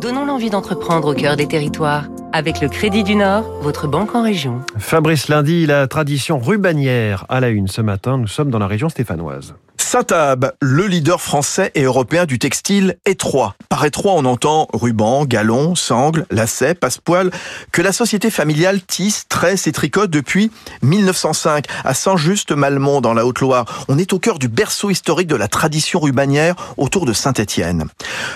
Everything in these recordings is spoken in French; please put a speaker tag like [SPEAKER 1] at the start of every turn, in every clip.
[SPEAKER 1] Donnons l'envie d'entreprendre au cœur des territoires. Avec le Crédit du Nord, votre banque en région.
[SPEAKER 2] Fabrice Lundi, la tradition rubanière à la une ce matin. Nous sommes dans la région stéphanoise.
[SPEAKER 3] Satab, le leader français et européen du textile étroit. Par étroit, on entend ruban, galon, sangle, lacet, passepoil, que la société familiale tisse, tresse et tricote depuis 1905 à Saint-Just-Malmont dans la Haute-Loire. On est au cœur du berceau historique de la tradition rubanière autour de Saint-Étienne.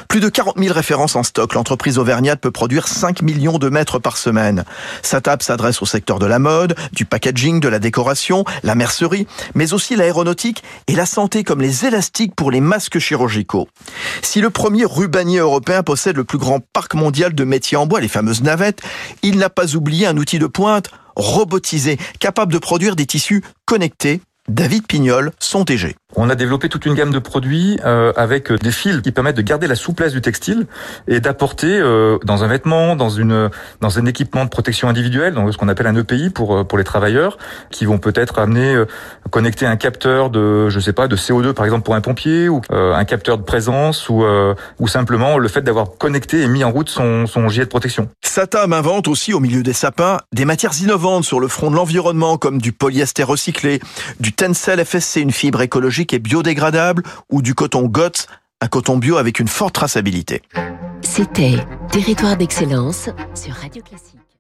[SPEAKER 3] Plus de 40 000 références en stock. L'entreprise auvergnate peut produire 5 millions de mètres par semaine. Satab s'adresse au secteur de la mode, du packaging, de la décoration, la mercerie, mais aussi l'aéronautique et la santé comme les élastiques pour les masques chirurgicaux. Si le premier rubanier européen possède le plus grand parc mondial de métiers en bois, les fameuses navettes, il n'a pas oublié un outil de pointe robotisé, capable de produire des tissus connectés David Pignol, son TG.
[SPEAKER 4] On a développé toute une gamme de produits euh, avec des fils qui permettent de garder la souplesse du textile et d'apporter euh, dans un vêtement, dans une dans un équipement de protection individuelle, donc ce qu'on appelle un EPI pour euh, pour les travailleurs, qui vont peut-être amener euh, connecter un capteur de je sais pas de CO2 par exemple pour un pompier ou euh, un capteur de présence ou ou simplement le fait d'avoir connecté et mis en route son son gilet de protection.
[SPEAKER 3] Satam invente aussi au milieu des sapins des matières innovantes sur le front de l'environnement comme du polyester recyclé, du Tencel FSC, une fibre écologique et biodégradable, ou du coton GOTS, un coton bio avec une forte traçabilité.
[SPEAKER 1] C'était Territoire d'excellence sur Radio Classique.